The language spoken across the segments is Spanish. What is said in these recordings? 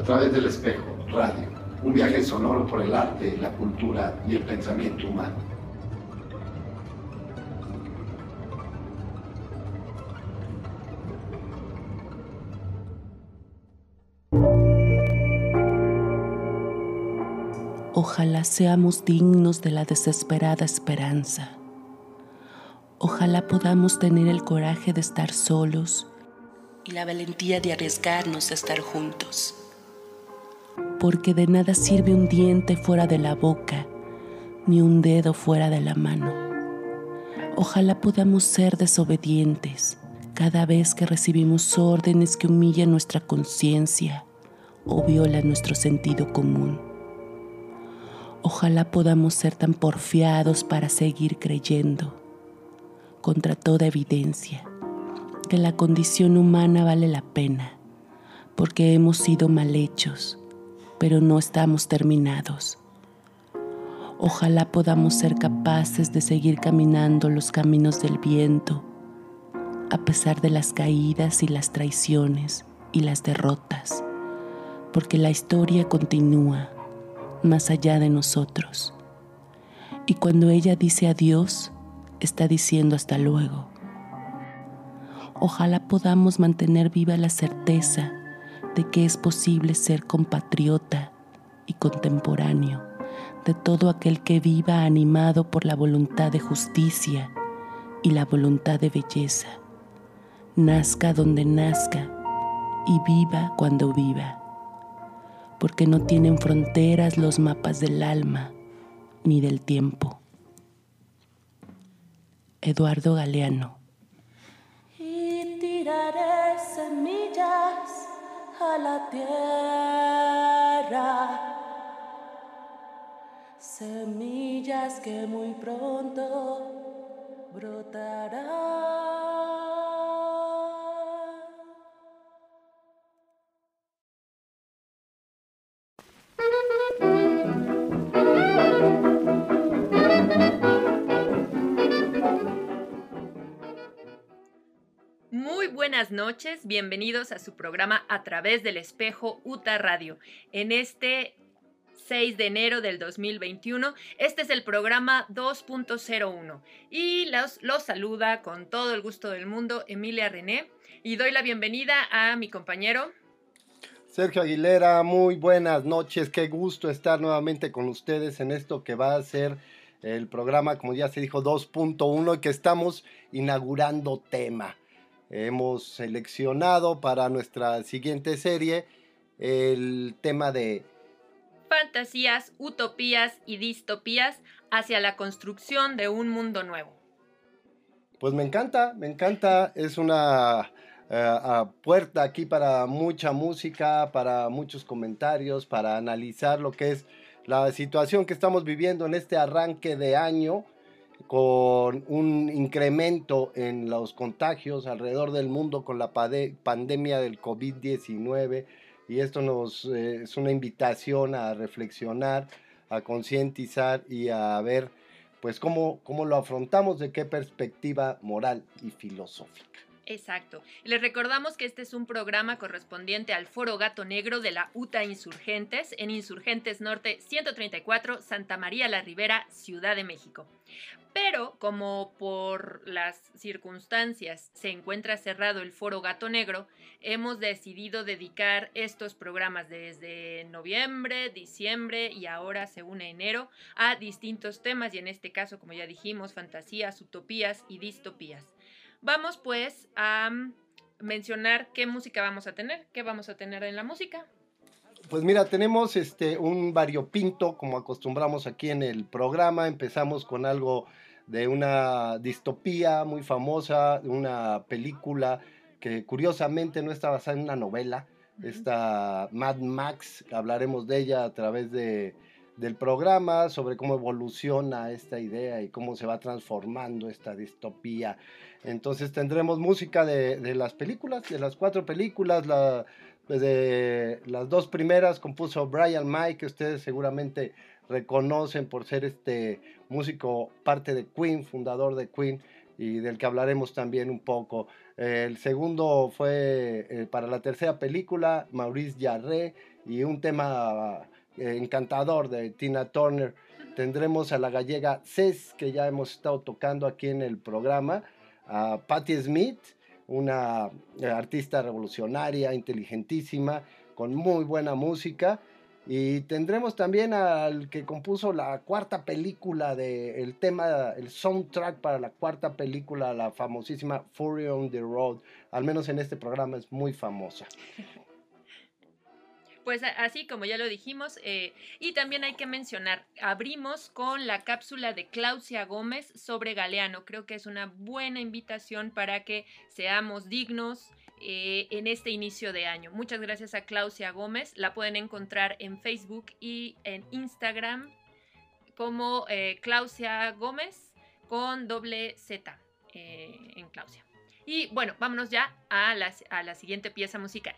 a través del espejo, radio, un viaje sonoro por el arte, la cultura y el pensamiento humano. Ojalá seamos dignos de la desesperada esperanza. Ojalá podamos tener el coraje de estar solos y la valentía de arriesgarnos a estar juntos. Porque de nada sirve un diente fuera de la boca, ni un dedo fuera de la mano. Ojalá podamos ser desobedientes cada vez que recibimos órdenes que humillan nuestra conciencia o violan nuestro sentido común. Ojalá podamos ser tan porfiados para seguir creyendo, contra toda evidencia, que la condición humana vale la pena, porque hemos sido mal hechos, pero no estamos terminados. Ojalá podamos ser capaces de seguir caminando los caminos del viento, a pesar de las caídas y las traiciones y las derrotas, porque la historia continúa más allá de nosotros. Y cuando ella dice adiós, está diciendo hasta luego. Ojalá podamos mantener viva la certeza de que es posible ser compatriota y contemporáneo de todo aquel que viva animado por la voluntad de justicia y la voluntad de belleza, nazca donde nazca y viva cuando viva, porque no tienen fronteras los mapas del alma ni del tiempo. Eduardo Galeano. Y tiraré semillas a la tierra, semillas que muy pronto buenas noches, bienvenidos a su programa A través del espejo UTA Radio. En este 6 de enero del 2021, este es el programa 2.01 y los, los saluda con todo el gusto del mundo Emilia René y doy la bienvenida a mi compañero Sergio Aguilera, muy buenas noches, qué gusto estar nuevamente con ustedes en esto que va a ser el programa, como ya se dijo, 2.1 y que estamos inaugurando tema. Hemos seleccionado para nuestra siguiente serie el tema de fantasías, utopías y distopías hacia la construcción de un mundo nuevo. Pues me encanta, me encanta, es una eh, puerta aquí para mucha música, para muchos comentarios, para analizar lo que es la situación que estamos viviendo en este arranque de año con un incremento en los contagios alrededor del mundo con la pandemia del COVID-19 y esto nos eh, es una invitación a reflexionar, a concientizar y a ver pues cómo, cómo lo afrontamos, de qué perspectiva moral y filosófica. Exacto. Les recordamos que este es un programa correspondiente al Foro Gato Negro de la UTA Insurgentes en Insurgentes Norte 134, Santa María la Ribera, Ciudad de México. Pero como por las circunstancias se encuentra cerrado el Foro Gato Negro, hemos decidido dedicar estos programas desde noviembre, diciembre y ahora según enero a distintos temas y en este caso, como ya dijimos, fantasías, utopías y distopías. Vamos pues a mm, mencionar qué música vamos a tener, qué vamos a tener en la música. Pues mira, tenemos este un variopinto como acostumbramos aquí en el programa. Empezamos con algo de una distopía muy famosa, una película que curiosamente no está basada en una novela. Esta Mad Max, hablaremos de ella a través de, del programa, sobre cómo evoluciona esta idea y cómo se va transformando esta distopía. Entonces tendremos música de, las películas, de las cuatro películas, la, de las dos primeras compuso Brian May, que ustedes seguramente reconocen por ser este músico parte de Queen, fundador de Queen y del que hablaremos también un poco. El segundo fue eh, para la tercera película, Maurice Jarre, y un tema eh, encantador de Tina Turner. Tendremos a la gallega Cés, que ya hemos estado tocando aquí en el programa, a Patti Smith, una eh, artista revolucionaria, inteligentísima, con muy buena música. Y tendremos también al que compuso la cuarta película de el tema, el soundtrack para la cuarta película, la famosísima Fury on the Road. Al menos en este programa es muy famosa. Pues así como ya lo dijimos, eh, y también hay que mencionar, abrimos con la cápsula de Claudia Gómez sobre Galeano. Creo que es una buena invitación para que seamos dignos eh, en este inicio de año. Muchas gracias a Claudia Gómez. La pueden encontrar en Facebook y en Instagram como eh, Claudia Gómez con doble Z en Claudia. Y bueno, vámonos ya a la siguiente pieza musical.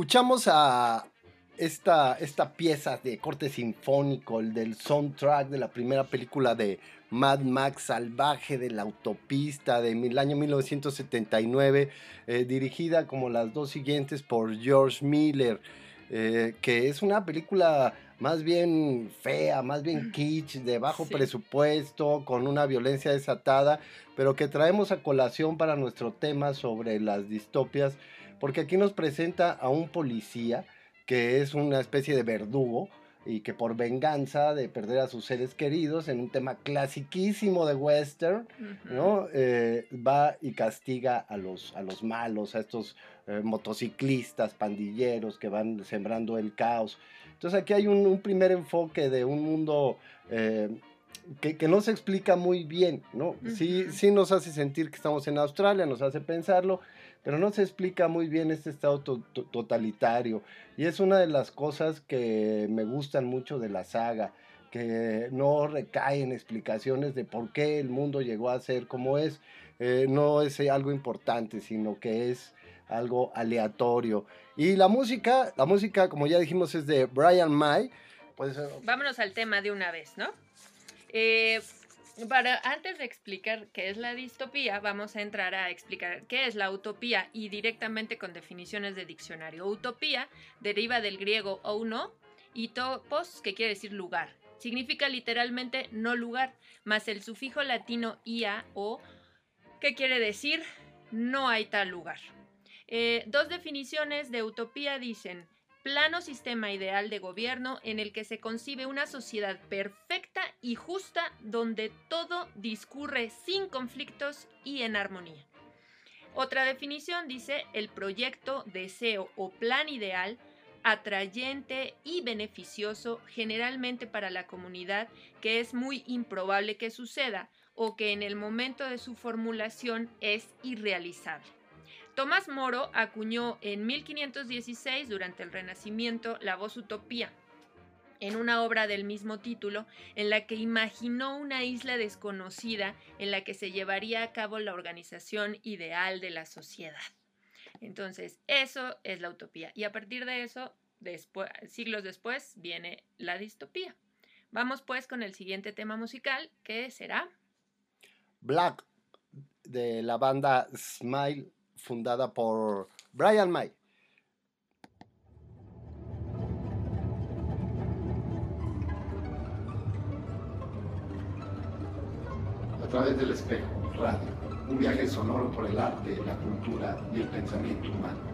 Escuchamos a esta, esta pieza de corte sinfónico, el del soundtrack de la primera película de Mad Max Salvaje de la Autopista del año 1979, eh, dirigida como las dos siguientes por George Miller, eh, que es una película más bien fea, más bien kitsch, de bajo presupuesto, con una violencia desatada, pero que traemos a colación para nuestro tema sobre las distopias porque aquí nos presenta a un policía que es una especie de verdugo y que por venganza de perder a sus seres queridos en un tema clasiquísimo de western, ¿no? Eh, va y castiga a los, a los malos, a estos eh, motociclistas, pandilleros que van sembrando el caos. Entonces aquí hay un, primer enfoque de un mundo eh, que, no se explica muy bien, ¿no? sí, sí nos hace sentir que estamos en Australia, nos hace pensarlo, pero no se explica muy bien este estado totalitario. Y es una de las cosas que me gustan mucho de la saga, que no recae en explicaciones de por qué el mundo llegó a ser como es. Eh, no es algo importante, sino que es algo aleatorio. Y la música, la música, como ya dijimos, es de Brian May. Pues, Vámonos al tema de una vez, ¿no? Eh, para, antes de explicar qué es la distopía, vamos a entrar a explicar qué es la utopía y directamente con definiciones de diccionario. Utopía deriva del griego ouno y topos, que quiere decir lugar. Significa literalmente no lugar, más el sufijo latino ia o, que quiere decir no hay tal lugar. Eh, dos definiciones de utopía dicen plano sistema ideal de gobierno en el que se concibe una sociedad perfecta y justa donde todo discurre sin conflictos y en armonía. Otra definición dice el proyecto, deseo o plan ideal atrayente y beneficioso generalmente para la comunidad que es muy improbable que suceda o que en el momento de su formulación es irrealizable. Tomás Moro acuñó en 1516, durante el Renacimiento, la voz utopía, en una obra del mismo título, en la que imaginó una isla desconocida en la que se llevaría a cabo la organización ideal de la sociedad. Entonces, eso es la utopía. Y a partir de eso, siglos después, viene la distopía. Vamos pues con el siguiente tema musical, que será... Black, de la banda Smile fundada por Brian May. Través del espejo, radio, un viaje sonoro por el arte, la cultura y el pensamiento humano.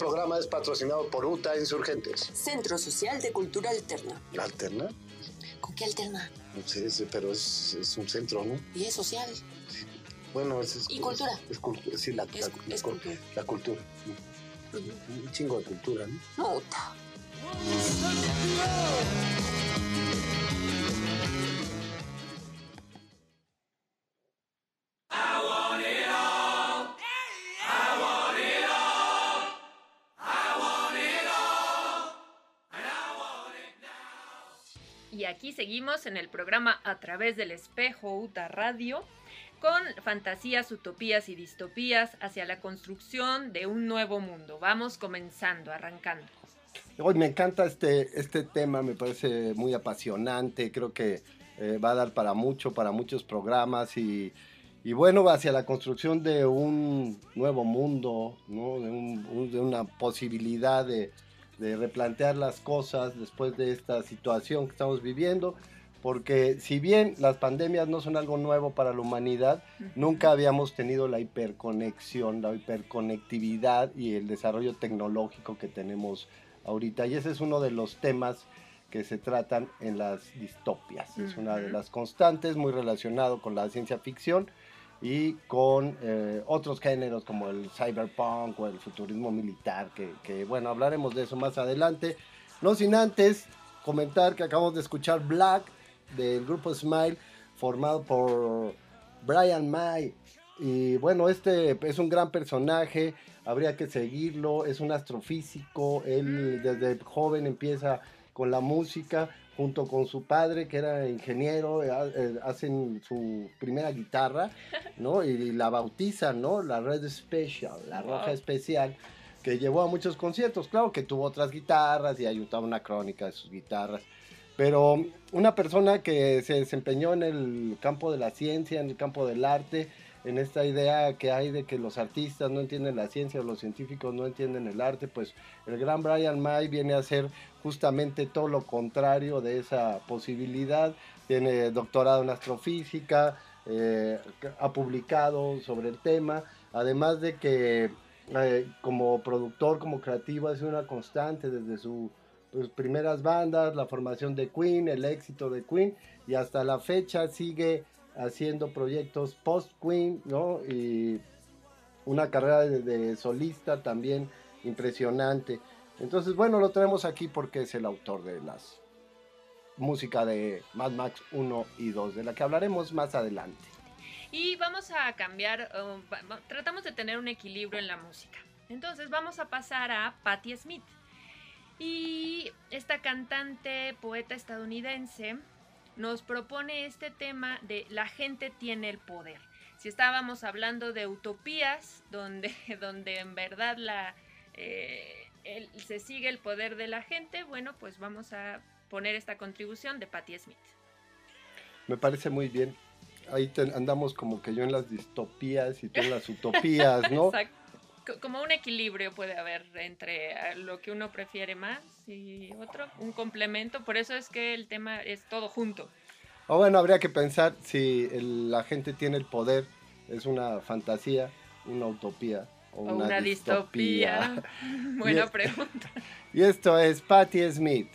Programa es patrocinado por UTA Insurgentes. Centro Social de Cultura Alterna. ¿La alterna? ¿Con qué alterna? No sé, sí, pero es, es un centro, ¿no? Y es social. Bueno, es... es ¿Y cultura? Es, cultura, sí, la, Es- la- cultura. La cultura. Un chingo de cultura, ¿no? Muta. Y seguimos en el programa A través del espejo UTA Radio con fantasías, utopías y distopías hacia la construcción de un nuevo mundo. Vamos comenzando, arrancando. Hoy me encanta este, este tema, me parece muy apasionante, creo que eh, va a dar para mucho, para muchos programas y, y bueno, hacia la construcción de un nuevo mundo, ¿no? de, un- de una posibilidad de, de replantear las cosas después de esta situación que estamos viviendo, porque si bien las pandemias no son algo nuevo para la humanidad, nunca habíamos tenido la hiperconexión, la hiperconectividad y el desarrollo tecnológico que tenemos ahorita. Y ese es uno de los temas que se tratan en las distopias. Es una de las constantes, muy relacionado con la ciencia ficción y con eh, otros géneros como el cyberpunk o el futurismo militar, que, que, bueno, hablaremos de eso más adelante. No sin antes comentar que acabamos de escuchar Black del grupo Smile, formado por Brian May. Y bueno, este es un gran personaje, habría que seguirlo, es un astrofísico, él desde joven empieza con la música, junto con su padre que era ingeniero, eh, eh, hacen su primera guitarra, ¿no? Y la bautizan, ¿no? La Red Special, la Wow. Roja Especial, que llevó a muchos conciertos, claro que tuvo otras guitarras y ayudaba una crónica de sus guitarras. Pero una persona que se desempeñó en el campo de la ciencia, en el campo del arte, en esta idea que hay de que los artistas no entienden la ciencia o los científicos no entienden el arte, pues el gran Brian May viene a ser justamente todo lo contrario de esa posibilidad. Tiene doctorado en astrofísica, eh, ha publicado sobre el tema, además de que eh, como productor, como creativo, ha sido una constante desde sus primeras bandas, la formación de Queen, el éxito de Queen, y hasta la fecha sigue haciendo proyectos post-Queen, ¿no? Y una carrera de, solista también impresionante. Entonces, bueno, lo traemos aquí porque es el autor de las música de Mad Max 1 y 2, de la que hablaremos más adelante. Y vamos a cambiar, tratamos de tener un equilibrio en la música. Entonces vamos a pasar a Patti Smith. Y esta cantante, poeta estadounidense, nos propone este tema de la gente tiene el poder. Si estábamos hablando de utopías, donde, donde en verdad la, eh, el- se sigue el poder de la gente, bueno, pues vamos a poner esta contribución de Patti Smith. Me parece muy bien. Ahí te- andamos como que yo en las distopías y tú en las utopías, ¿no? Exacto. Co- Como un equilibrio puede haber entre eh, lo que uno prefiere más y otro, un complemento. Por eso es que el tema es todo junto. O bueno, habría que pensar si el- la gente tiene el poder, es una fantasía, una utopía o O una, una, distopía. Buena pregunta. Y esto es Patti Smith.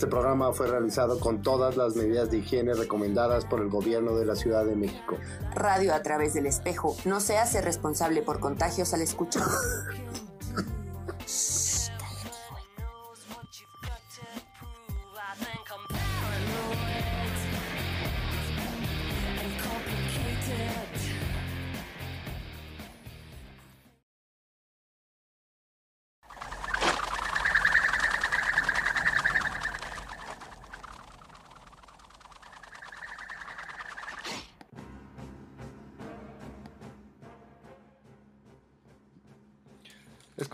Este programa fue realizado con todas las medidas de higiene recomendadas por el gobierno de la Ciudad de México. Radio a través del espejo no se hace responsable por contagios al escuchar.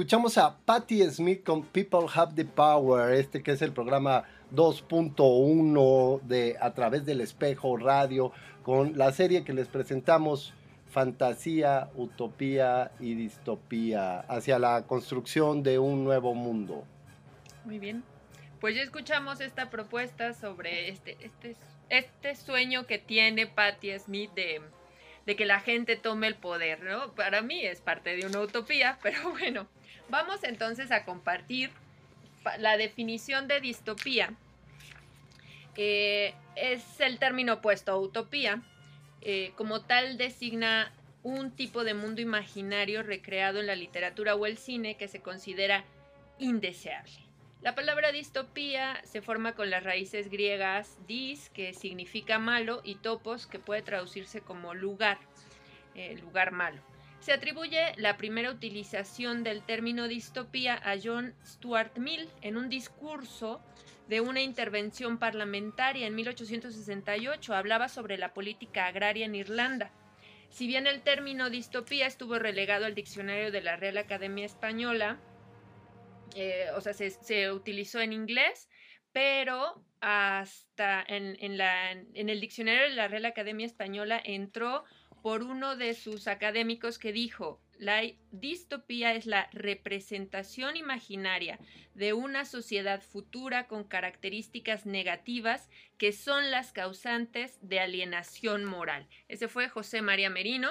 Escuchamos a Patti Smith con People Have the Power, este que es el programa 2.1 de A través del espejo radio, con la serie que les presentamos, Fantasía, Utopía y Distopía, hacia la construcción de un nuevo mundo. Muy bien. Pues ya escuchamos esta propuesta sobre este, este, este sueño que tiene Patti Smith de, de que la gente tome el poder, ¿no? Para mí es parte de una utopía, pero bueno, vamos entonces a compartir pa- la definición de distopía. Es el término opuesto a utopía. Eh, como tal designa un tipo de mundo imaginario recreado en la literatura o el cine que se considera indeseable. La palabra distopía se forma con las raíces griegas dis, que significa malo, y topos, que puede traducirse como lugar, eh, lugar malo. Se atribuye la primera utilización del término distopía a John Stuart Mill en un discurso de una intervención parlamentaria en 1868. Hablaba sobre la política agraria en Irlanda. Si bien el término distopía estuvo relegado al diccionario de la Real Academia Española, eh, o sea, se, utilizó en inglés, pero hasta en el diccionario de la Real Academia Española entró por uno de sus académicos que dijo, la distopía es la representación imaginaria de una sociedad futura con características negativas que son las causantes de alienación moral. Ese fue José María Merino.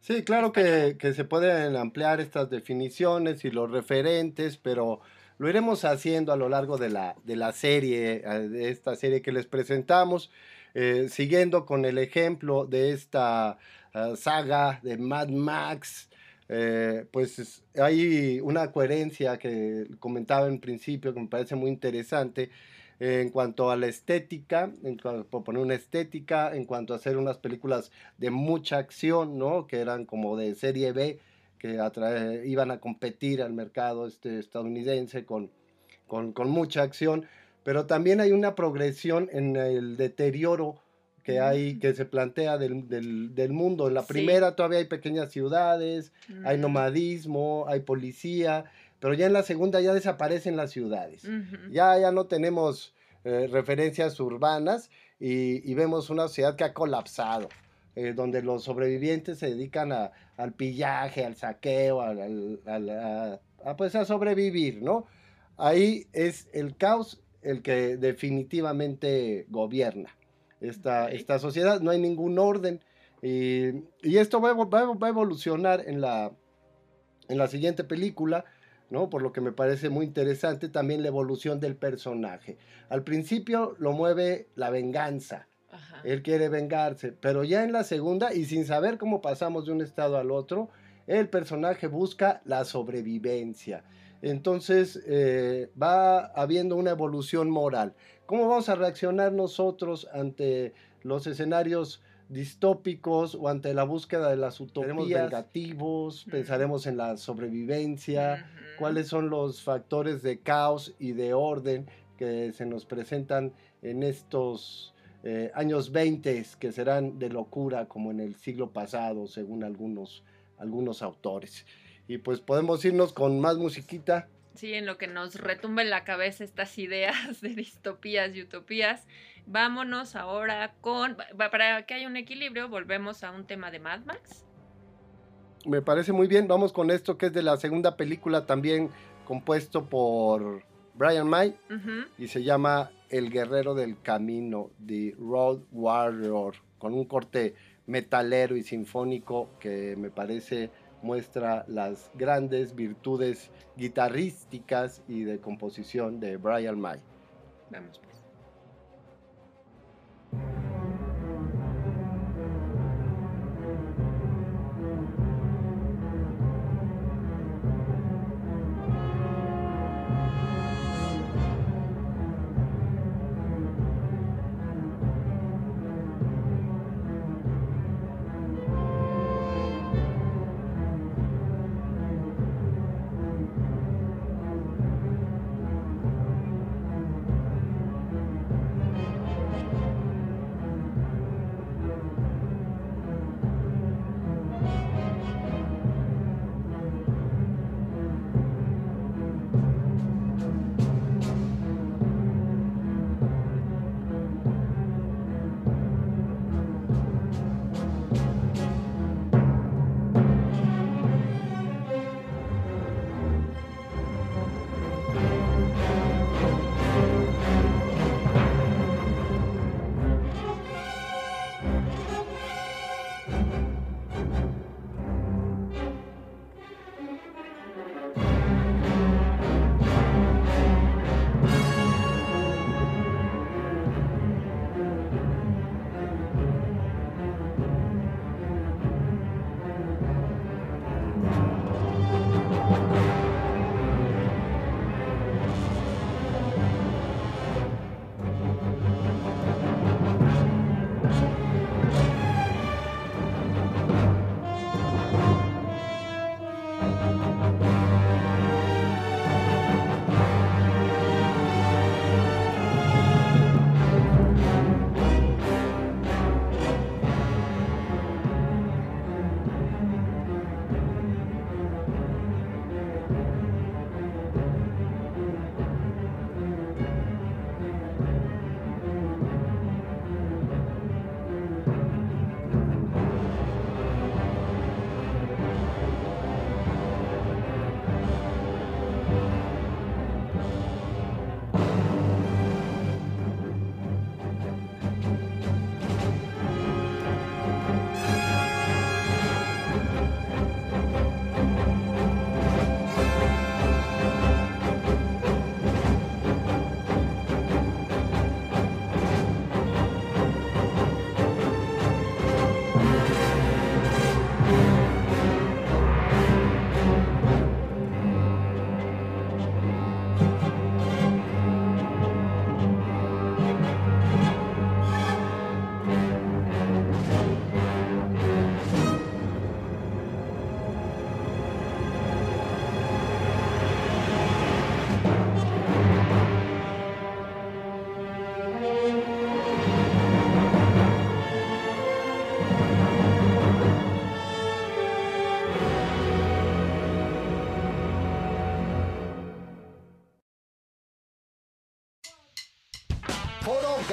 Sí, claro que, que se pueden ampliar estas definiciones y los referentes, pero lo iremos haciendo a lo largo de la, de la serie, eh, de esta serie que les presentamos, eh, siguiendo con el ejemplo de esta ah, saga de Mad Max. eh, pues es- hay una coherencia que comentaba en principio que me parece muy interesante eh, en cuanto a la estética, en a poner una estética, en cuanto a hacer unas películas de mucha acción, ¿no? Que eran como de serie B, que iban a competir al mercado este, estadounidense con, con mucha acción, pero también hay una progresión en el deterioro que hay, que se plantea del, del, del mundo. En la Sí. primera todavía hay pequeñas ciudades, hay Mm, nomadismo, hay policía, pero ya en la segunda ya desaparecen las ciudades. Ya, ya no tenemos eh, referencias urbanas y, y vemos una sociedad que ha colapsado, eh, donde los sobrevivientes se dedican a- al pillaje, al saqueo, al, al- al- a, a, pues a sobrevivir, ¿no? Ahí es el caos el que definitivamente gobierna esta, esta sociedad, no hay ningún orden y, y esto va, a evo- va a- va a evolucionar en la, en la siguiente película, ¿no? Por lo que me parece muy interesante también la evolución del personaje. Al principio lo mueve la venganza, Ajá. él quiere vengarse, pero ya en la segunda y sin saber cómo pasamos de un estado al otro, el personaje busca la sobrevivencia. Entonces eh, va habiendo una evolución moral. ¿Cómo vamos a reaccionar nosotros ante los escenarios distópicos o ante la búsqueda de las utopías vengativos? Ujú. Pensaremos en la sobrevivencia, cuáles son los factores de caos y de orden que se nos presentan en estos eh, años 20 que serán de locura como en el siglo pasado, según algunos, algunos autores. Y pues podemos irnos con más musiquita. Sí, en lo que nos retumba en la cabeza estas ideas de distopías y utopías. Vámonos ahora con, para que haya un equilibrio, volvemos a un tema de Mad Max. Me parece muy bien. Vamos con esto que es de la segunda película también compuesto por Brian May y se llama El Guerrero del Camino, The Road Warrior, con un corte metalero y sinfónico que me parece muestra las grandes virtudes guitarrísticas y de composición de Brian May. Vamos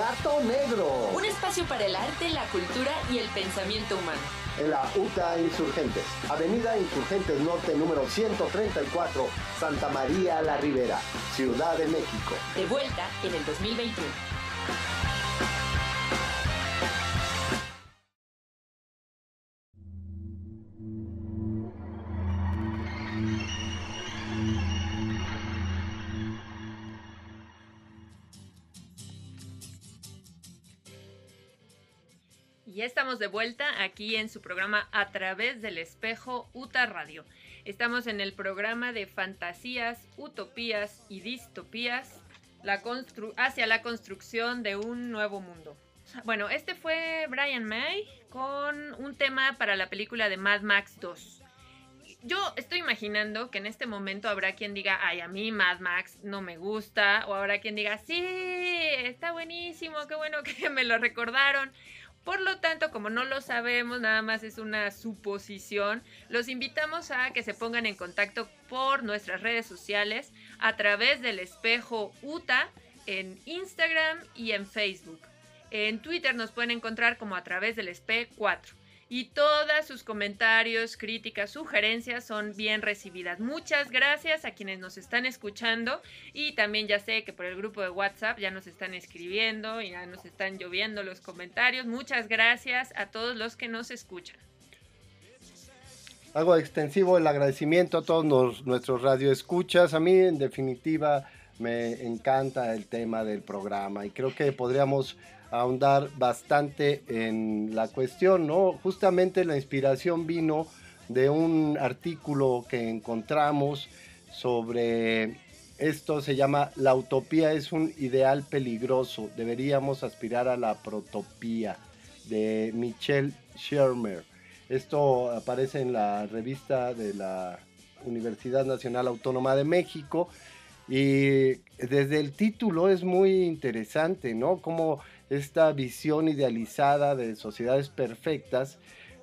Gato Negro. Un espacio para el arte, la cultura y el pensamiento humano. En la UTA Insurgentes. Avenida Insurgentes Norte número 134, Santa María La Ribera, Ciudad de México. De vuelta en el 2021. Estamos de vuelta aquí en su programa A través del espejo UTA Radio. Estamos en el programa de fantasías, utopías y distopías la hacia la construcción de un nuevo mundo. Bueno, este fue Brian May con un tema para la película de Mad Max 2. Yo estoy imaginando que en este momento habrá quien diga, ay, a mí Mad Max no me gusta, o habrá quien diga, sí, está buenísimo, qué bueno que me lo recordaron. Por lo tanto, como no lo sabemos, nada más es una suposición, los invitamos a que se pongan en contacto por nuestras redes sociales a través del espejo UTA en Instagram y en Facebook. En Twitter nos pueden encontrar como a través del SPE 4. Y todas sus comentarios, críticas, sugerencias son bien recibidas. Muchas gracias a quienes nos están escuchando y también ya sé que por el grupo de WhatsApp ya nos están escribiendo y ya nos están lloviendo los comentarios. Muchas gracias a todos los que nos escuchan. Hago extensivo el agradecimiento a todos nuestros radioescuchas. A mí, en definitiva, me encanta el tema del programa y creo que podríamos ahondar bastante en la cuestión, ¿no? Justamente la inspiración vino de un artículo que encontramos sobre esto se llama La utopía es un ideal peligroso, deberíamos aspirar a la protopía de Michelle Shermer. Esto aparece en la revista de la Universidad Nacional Autónoma de México y desde el título es muy interesante, ¿no? Como esta visión idealizada de sociedades perfectas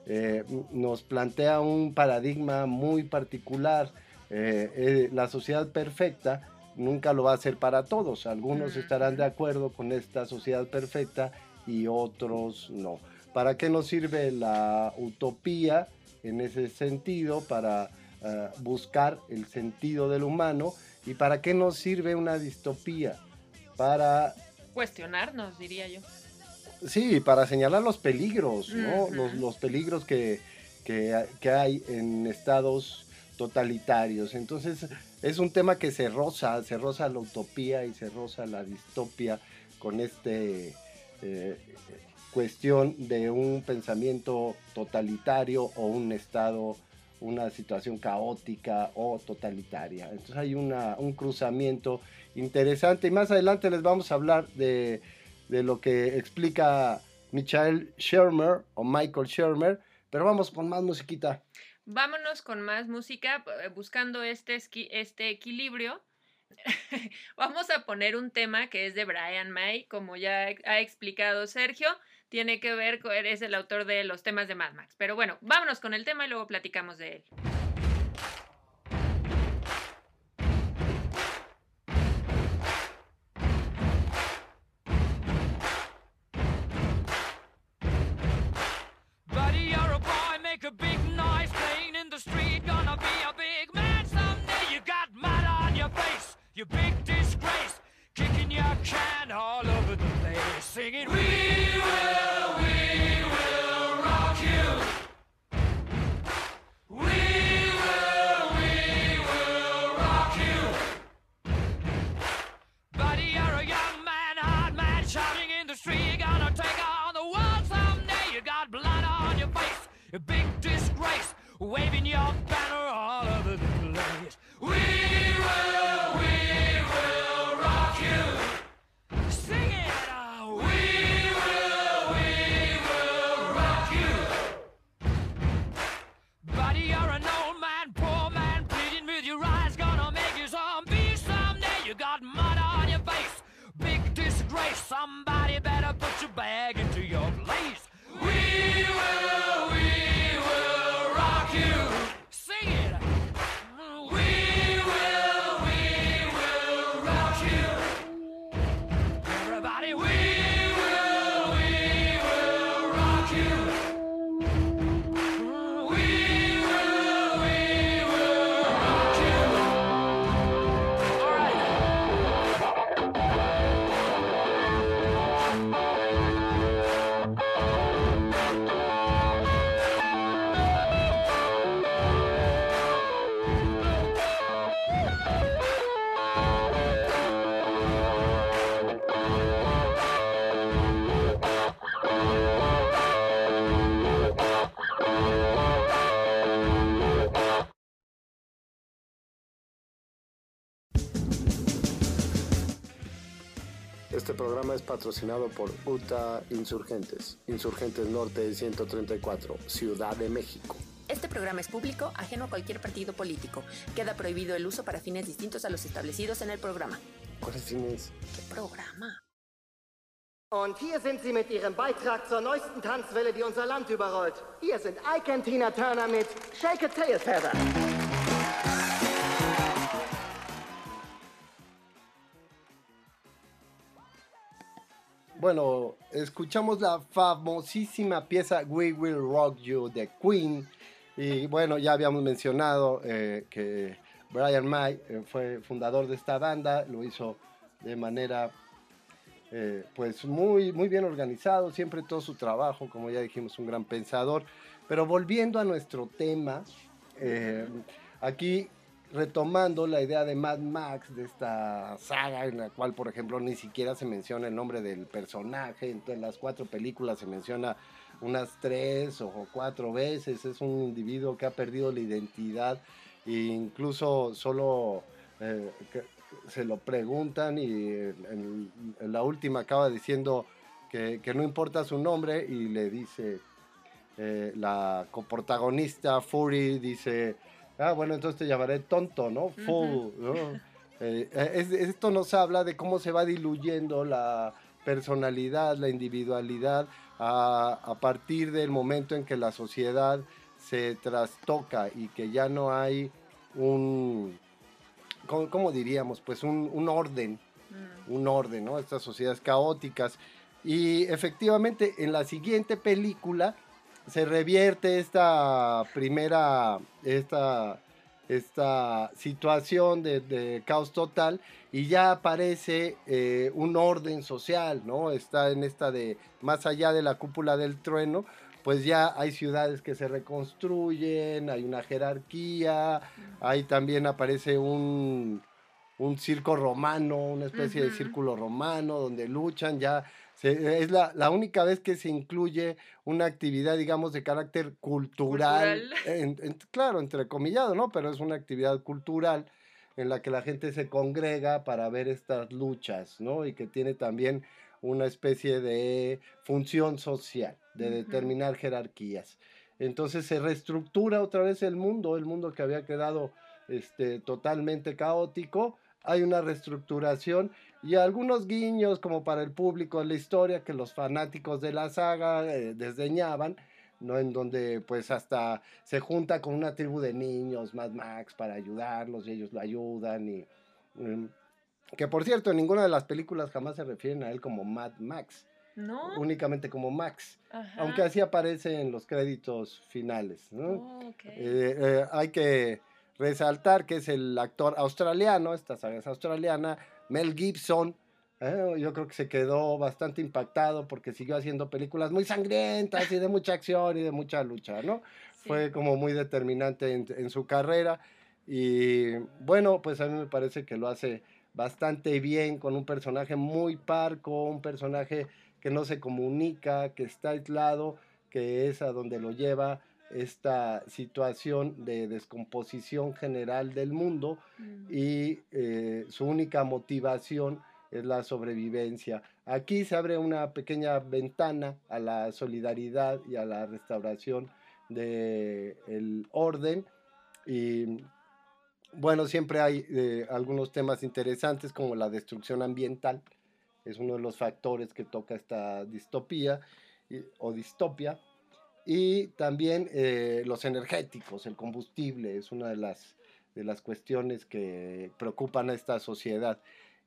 eh, nos plantea un paradigma muy particular. Eh, eh, la sociedad perfecta nunca lo va a ser para todos. Algunos estarán de acuerdo con esta sociedad perfecta y otros no. ¿Para qué nos sirve la utopía en ese sentido? Para buscar el sentido del humano. ¿Y para qué nos sirve una distopía? Para Cuestionarnos, diría yo. Sí, para señalar los peligros, ¿no? Los, los peligros que, que, que hay en estados totalitarios. Entonces, es un tema que se roza, se roza la utopía y se roza la distopia con este eh, cuestión de un pensamiento totalitario o un estado, una situación caótica o totalitaria. Entonces hay una, un cruzamiento interesante y más adelante les vamos a hablar de, de lo que explica Michael Shermer o Michael Shermer, pero vamos con más musiquita. Vámonos con más música, eh, buscando este, este equilibrio. Vamos a poner un tema que es de Brian May, como ya ha explicado Sergio, tiene que ver es el autor de los temas de Mad Max. Pero bueno, vámonos con el tema y luego platicamos de él. Your can all over the place, singing, We will, programa es patrocinado por UTA Insurgentes, Insurgentes Norte 134, Ciudad de México. Este programa es público, ajeno a cualquier partido político. Queda prohibido el uso para fines distintos a los establecidos en el programa. ¿Cuáles tienes? ¿Qué programa? Und hier sind sie mit ihrem Beitrag zur neuesten Tanzwelle, die unser Land überrollt. Hier sind Ike und Tina Turner mit Shake a Tail Feather. Bueno, escuchamos la famosísima pieza We Will Rock You de Queen. Y bueno, ya habíamos mencionado eh, que Brian May eh, fue fundador de esta banda, lo hizo de manera eh, pues muy, muy bien organizado, siempre todo su trabajo, como ya dijimos, un gran pensador. Pero volviendo a nuestro tema, aquí retomando la idea de Mad Max, de esta saga en la cual, por ejemplo, ni siquiera se menciona el nombre del personaje, en las cuatro películas se menciona unas tres o cuatro veces, es un individuo que ha perdido la identidad e incluso solo eh, se lo preguntan y en, la última acaba diciendo que, que no importa su nombre y le dice eh, la coprotagonista Fury dice, ah, bueno, entonces te llamaré tonto, ¿no? Fool, ¿no? Eh, es- esto nos habla de cómo se va diluyendo la personalidad, la individualidad, a, a partir del momento en que la sociedad se trastoca y que ya no hay un, ¿cómo, cómo diríamos? Pues un, un orden, un orden, ¿no? Estas sociedades caóticas. Y efectivamente, en la siguiente película se revierte esta primera, esta, esta situación de, de caos total y ya aparece eh, un orden social, ¿no? Está en esta de, más allá de la cúpula del trueno, pues ya hay ciudades que se reconstruyen, hay una jerarquía, ahí también aparece un, un circo romano, una especie de círculo romano donde luchan, ya se- es la, la única vez que se incluye una actividad, digamos, de carácter cultural, Cultural. en- en- claro, entrecomillado, ¿no? Pero es una actividad cultural en la que la gente se congrega para ver estas luchas, ¿no? Y que tiene también una especie de función social, de determinar jerarquías. Entonces se reestructura otra vez el mundo, el mundo que había quedado este, totalmente caótico. Hay una reestructuración y algunos guiños como para el público de la historia que los fanáticos de la saga eh, desdeñaban, ¿no? En donde pues hasta se junta con una tribu de niños, Mad Max, para ayudarlos y ellos lo ayudan y... mm, que por cierto, en ninguna de las películas jamás se refieren a él como Mad Max, ¿No? únicamente como Max, Ajá. aunque así aparece en los créditos finales, ¿no? Oh. Eh, eh, hay que resaltar que es el actor australiano, esta saga es australiana, Mel Gibson. eh, yo creo que se quedó bastante impactado porque siguió haciendo películas muy sangrientas y de mucha acción y de mucha lucha, ¿no? Sí. Fue como muy determinante en, en su carrera. Y bueno, pues a mí me parece que lo hace bastante bien con un personaje muy parco, un personaje que no se comunica, que está aislado, que es a donde lo lleva esta situación de descomposición general del mundo Mm. y eh, su única motivación es la sobrevivencia. Aquí se abre una pequeña ventana a la solidaridad y a la restauración del orden y bueno, siempre hay eh, algunos temas interesantes como la destrucción ambiental, es uno de los factores que toca esta distopía y- o distopia. Y también eh, los energéticos, el combustible, es una de las, de las cuestiones que preocupan a esta sociedad.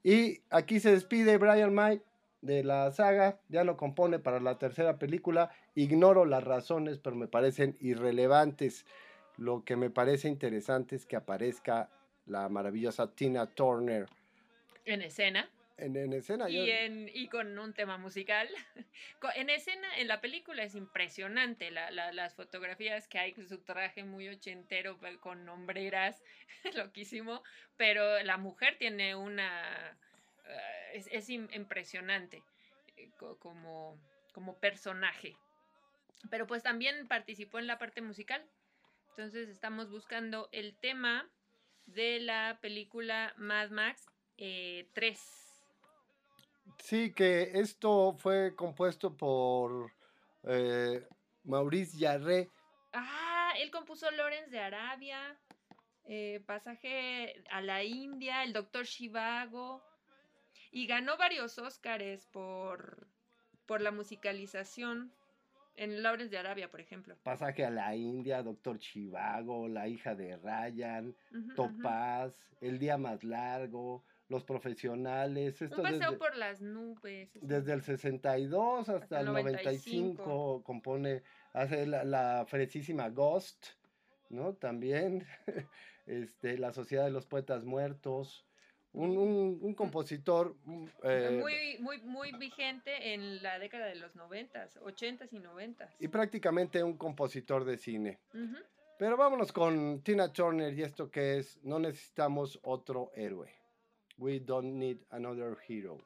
Y aquí se despide Brian May de la saga, ya no compone para la tercera película, ignoro las razones, pero me parecen irrelevantes. Lo que me parece interesante es que aparezca la maravillosa Tina Turner En escena. En, en escena. Yo- Y, en, y con un tema musical. En escena, en la película es impresionante la- la- las fotografías que hay, con su traje muy ochentero con hombreras, loquísimo, pero la mujer tiene una... eh, es es im- impresionante eh, co- como, como personaje. Pero pues también participó en la parte musical. Entonces estamos buscando el tema de la película Mad Max eh, 3. Sí, que esto fue compuesto por eh, Maurice Jarre. Ah, él compuso Lawrence de Arabia, eh, Pasaje a la India, El Doctor Shivago, y ganó varios Óscares por, por la musicalización en Lawrence de Arabia, por ejemplo. Pasaje a la India, Doctor Chivago, La hija de Ryan. Topaz, El día más largo, los profesionales. Esto Un paseo desde, por las nubes. Desde el 62 hasta, hasta el 95, 95, compone, hace la, la fresísima Ghost, ¿no? También, este, la Sociedad de los Poetas Muertos. Un, un, un, compositor mm, eh, muy, muy, muy vigente en la década de los 90, 80 y 90. Y prácticamente un compositor de cine. Uh -huh. Pero vámonos con Tina Turner y esto que es No necesitamos otro héroe. We don't need another hero.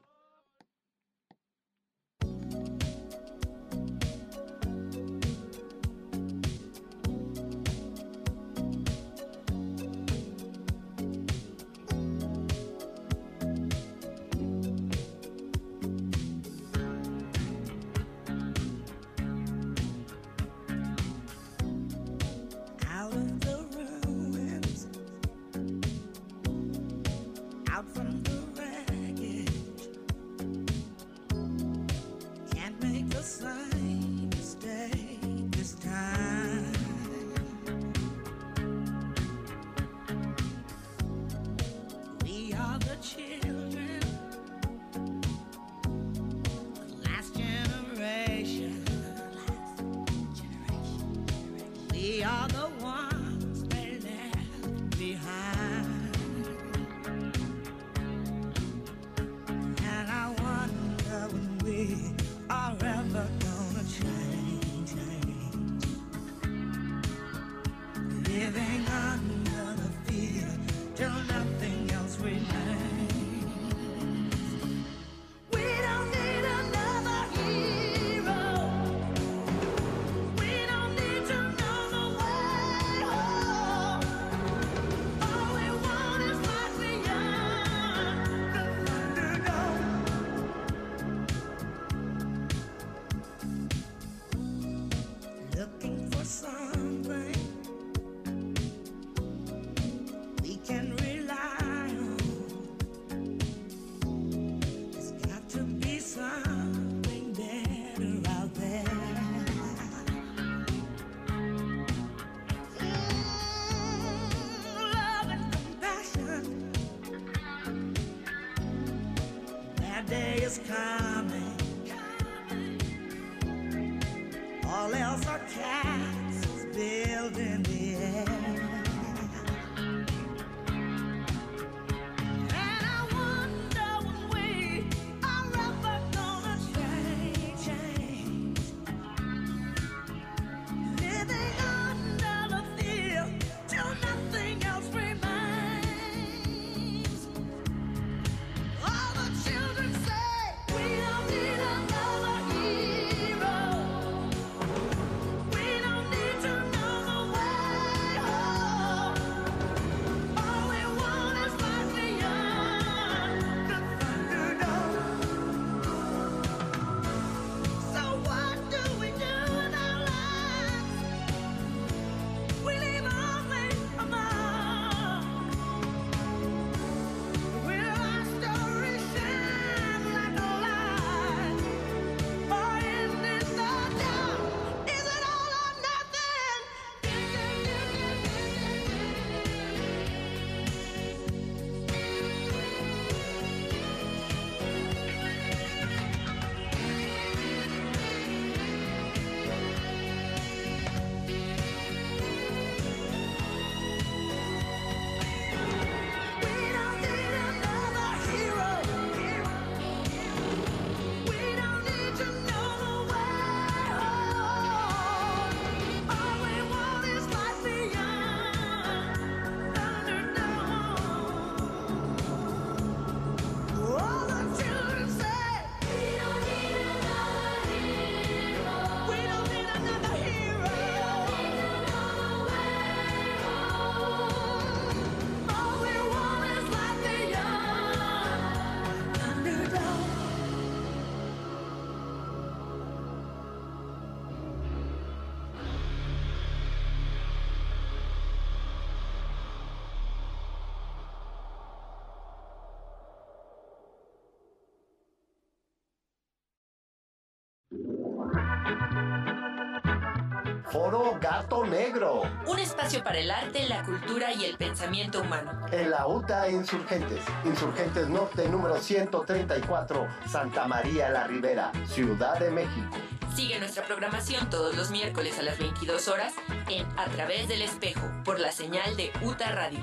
Gato Negro. Un espacio para el arte, la cultura y el pensamiento humano. En la UTA Insurgentes. Insurgentes Norte número 134, Santa María la Ribera, Ciudad de México. Sigue nuestra programación todos los miércoles a las 22 horas en A través del espejo por la señal de UTA Radio.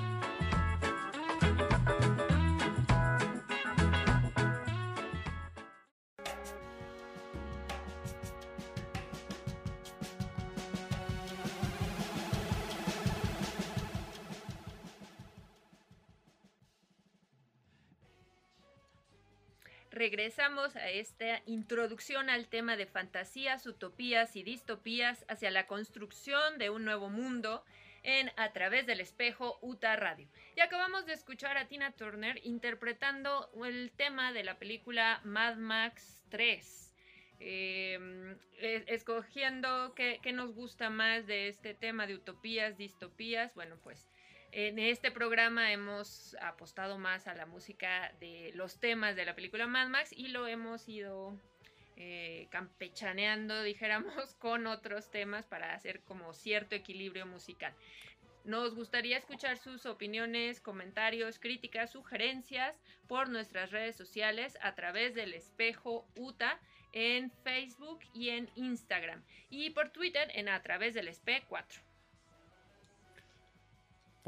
Regresamos a esta introducción al tema de fantasías, utopías y distopías hacia la construcción de un nuevo mundo en A través del espejo UTA Radio. Y acabamos de escuchar a Tina Turner interpretando el tema de la película Mad Max 3. Eh, es- escogiendo qué, qué nos gusta más de este tema de utopías, distopías. Bueno, pues en este programa hemos apostado más a la música de los temas de la película Mad Max y lo hemos ido eh, campechaneando, dijéramos, con otros temas para hacer como cierto equilibrio musical. Nos gustaría escuchar sus opiniones, comentarios, críticas, sugerencias por nuestras redes sociales a través del espejo UTA en Facebook y en Instagram y por Twitter en a través del espe 4.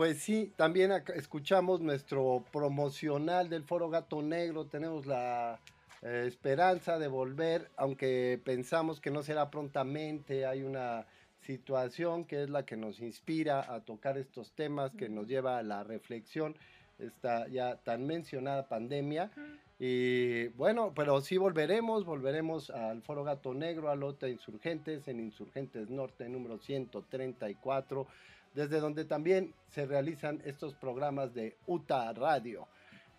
Pues sí, también escuchamos nuestro promocional del Foro Gato Negro. Tenemos la eh, esperanza de volver, aunque pensamos que no será prontamente. Hay una situación que es la que nos inspira a tocar estos temas, que nos lleva a la reflexión. Esta ya tan mencionada pandemia. Y bueno, pero sí volveremos, volveremos al Foro Gato Negro, a Lota Insurgentes, en Insurgentes Norte, número 134, desde donde también se realizan estos programas de UTA Radio.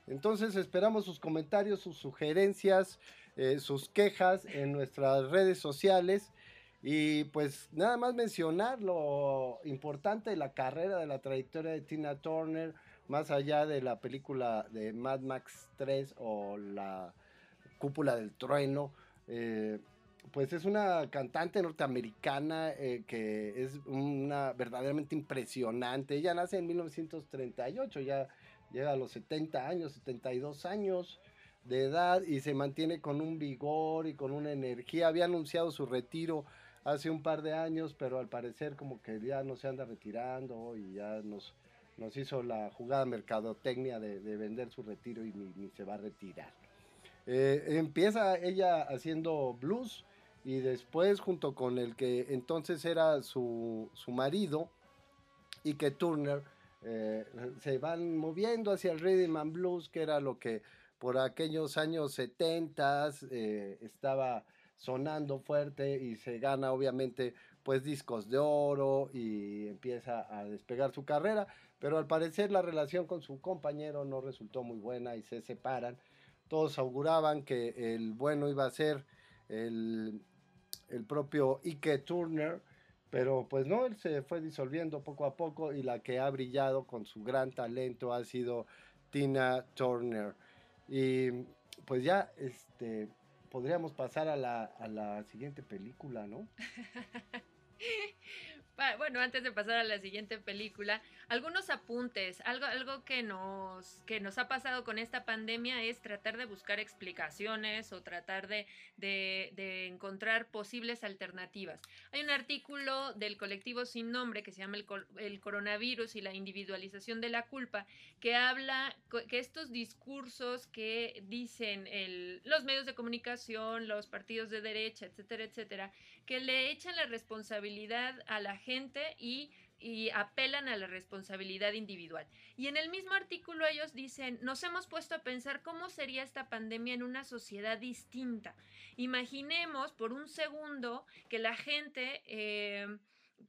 Entonces esperamos sus comentarios, sus sugerencias, eh, sus quejas en nuestras redes sociales. Y pues nada más mencionar lo importante de la carrera, de la trayectoria de Tina Turner, más allá de la película de Mad Max 3 o la Cúpula del Trueno. eh, pues es una cantante norteamericana eh, que es una verdaderamente impresionante. Ella nace en 1938, ya llega a los 70 años, 72 años de edad y se mantiene con un vigor y con una energía. Había anunciado su retiro hace un par de años, pero al parecer como que ya no se anda retirando y ya nos, hizo la jugada mercadotecnia de, de vender su retiro y ni, ni se va a retirar. Eh, empieza ella haciendo blues y después junto con el que entonces era su, su marido, Ike Turner, eh, se van moviendo hacia el rhythm and blues, que era lo que por aquellos años 70 eh, estaba sonando fuerte y se gana obviamente pues discos de oro y empieza a despegar su carrera, pero al parecer la relación con su compañero no resultó muy buena y se separan. Todos auguraban que el bueno iba a ser el, el propio Ike Turner, pero pues no, él se fue disolviendo poco a poco y la que ha brillado con su gran talento ha sido Tina Turner. Y pues ya, este, podríamos pasar a la, a la siguiente película, ¿no? Pa- Bueno, antes de pasar a la siguiente película, algunos apuntes. Algo, algo que, nos, que nos ha pasado con esta pandemia es tratar de buscar explicaciones o tratar de, de- encontrar posibles alternativas. Hay un artículo del colectivo sin nombre que se llama el, coronavirus y la individualización de la culpa, que habla que estos discursos que dicen los medios de comunicación, los partidos de derecha, etcétera, etcétera, que le echan la responsabilidad a la gente y, apelan a la responsabilidad individual. Y en el mismo artículo ellos dicen, nos hemos puesto a pensar cómo sería esta pandemia en una sociedad distinta. Imaginemos por un segundo que la gente... eh,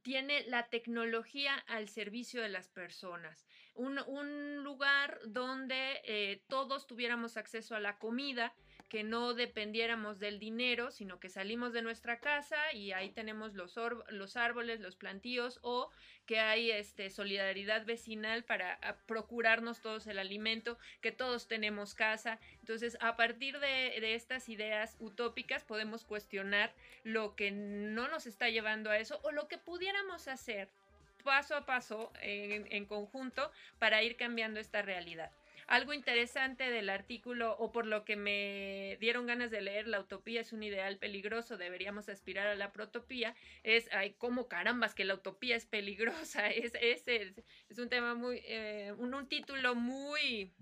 tiene la tecnología al servicio de las personas. Un, un lugar donde eh, todos tuviéramos acceso a la comida, que no dependiéramos del dinero, sino que salimos de nuestra casa y ahí tenemos los, los árboles, los plantíos, o que hay este, solidaridad vecinal para a, procurarnos todos el alimento, que todos tenemos casa. Entonces, a partir de, estas ideas utópicas podemos cuestionar lo que no nos está llevando a eso o lo que pudiéramos hacer paso a paso en conjunto para ir cambiando esta realidad. Algo interesante del artículo, o por lo que me dieron ganas de leer, la utopía es un ideal peligroso, deberíamos aspirar a la protopía, es, ay, cómo carambas que la utopía es peligrosa, es, es, es, es un tema muy, eh, un, un título muy,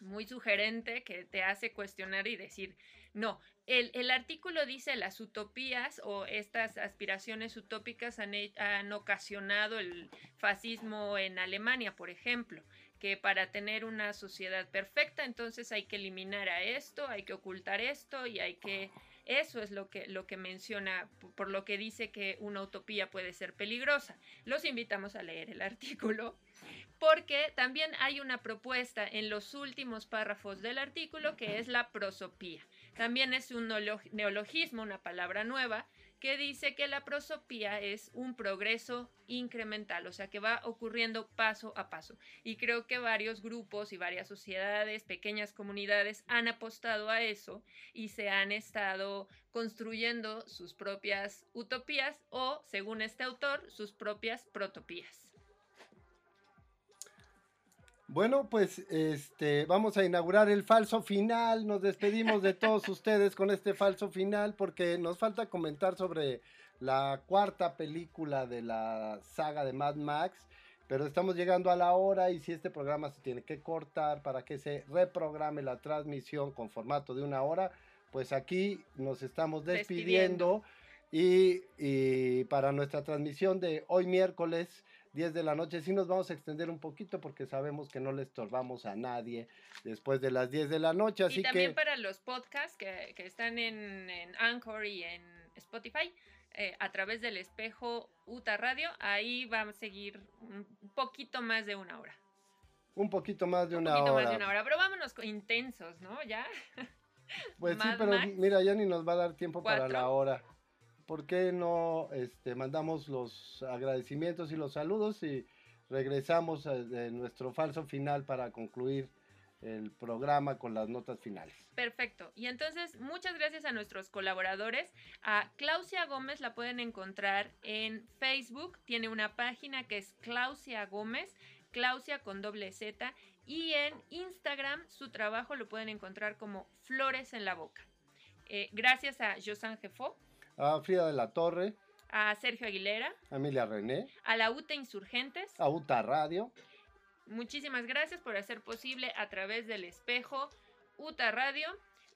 muy sugerente que te hace cuestionar y decir, no, el, el artículo dice las utopías o estas aspiraciones utópicas han, han ocasionado el fascismo en Alemania, por ejemplo, que para tener una sociedad perfecta, entonces hay que eliminar a esto, hay que ocultar esto y hay que eso es lo que, lo que menciona, por lo que dice que una utopía puede ser peligrosa. Los invitamos a leer el artículo porque también hay una propuesta en los últimos párrafos del artículo que es la prosopía. También es un neolo- neologismo, una palabra nueva, que dice que la prosopía es un progreso incremental, o sea que va ocurriendo paso a paso. Y creo que varios grupos y varias sociedades, pequeñas comunidades han apostado a eso y se han estado construyendo sus propias utopías o, según este autor, sus propias protopías. Bueno, pues este, vamos a inaugurar el falso final. Nos despedimos de todos ustedes con este falso final porque nos falta comentar sobre la cuarta película de la saga de Mad Max. Pero estamos llegando a la hora y si este programa se tiene que cortar para que se reprograme la transmisión con formato de una hora, pues aquí nos estamos despidiendo. Y, y para nuestra transmisión de hoy miércoles 10 de la noche, sí nos vamos a extender un poquito porque sabemos que no le estorbamos a nadie después de las 10 de la noche. Así y también que para los podcasts que, que están en, en Anchor y en Spotify, eh, a través del espejo UTA Radio, ahí va a seguir un poquito más de una hora. un poquito más de Un una poquito hora. más de una hora, pero vámonos intensos, ¿no? Ya. Pues sí, pero Max. mira, ya ni nos va a dar tiempo para la hora. ¿Por qué no este, mandamos los agradecimientos y los saludos y regresamos a- de nuestro falso final para concluir el programa con las notas finales? Perfecto. Y entonces, muchas gracias a nuestros colaboradores. A Clausia Gómez la pueden encontrar en Facebook. Tiene una página que es Clausia Gómez, Clausia con doble Z. Y en Instagram su trabajo lo pueden encontrar como Flores en la Boca. Eh, gracias a Josan Jefo, A Frida de la Torre, a Sergio Aguilera, a Emilia René, a la UTA Insurgentes. a UTA Radio, Muchísimas gracias por hacer posible a través del espejo UTA Radio,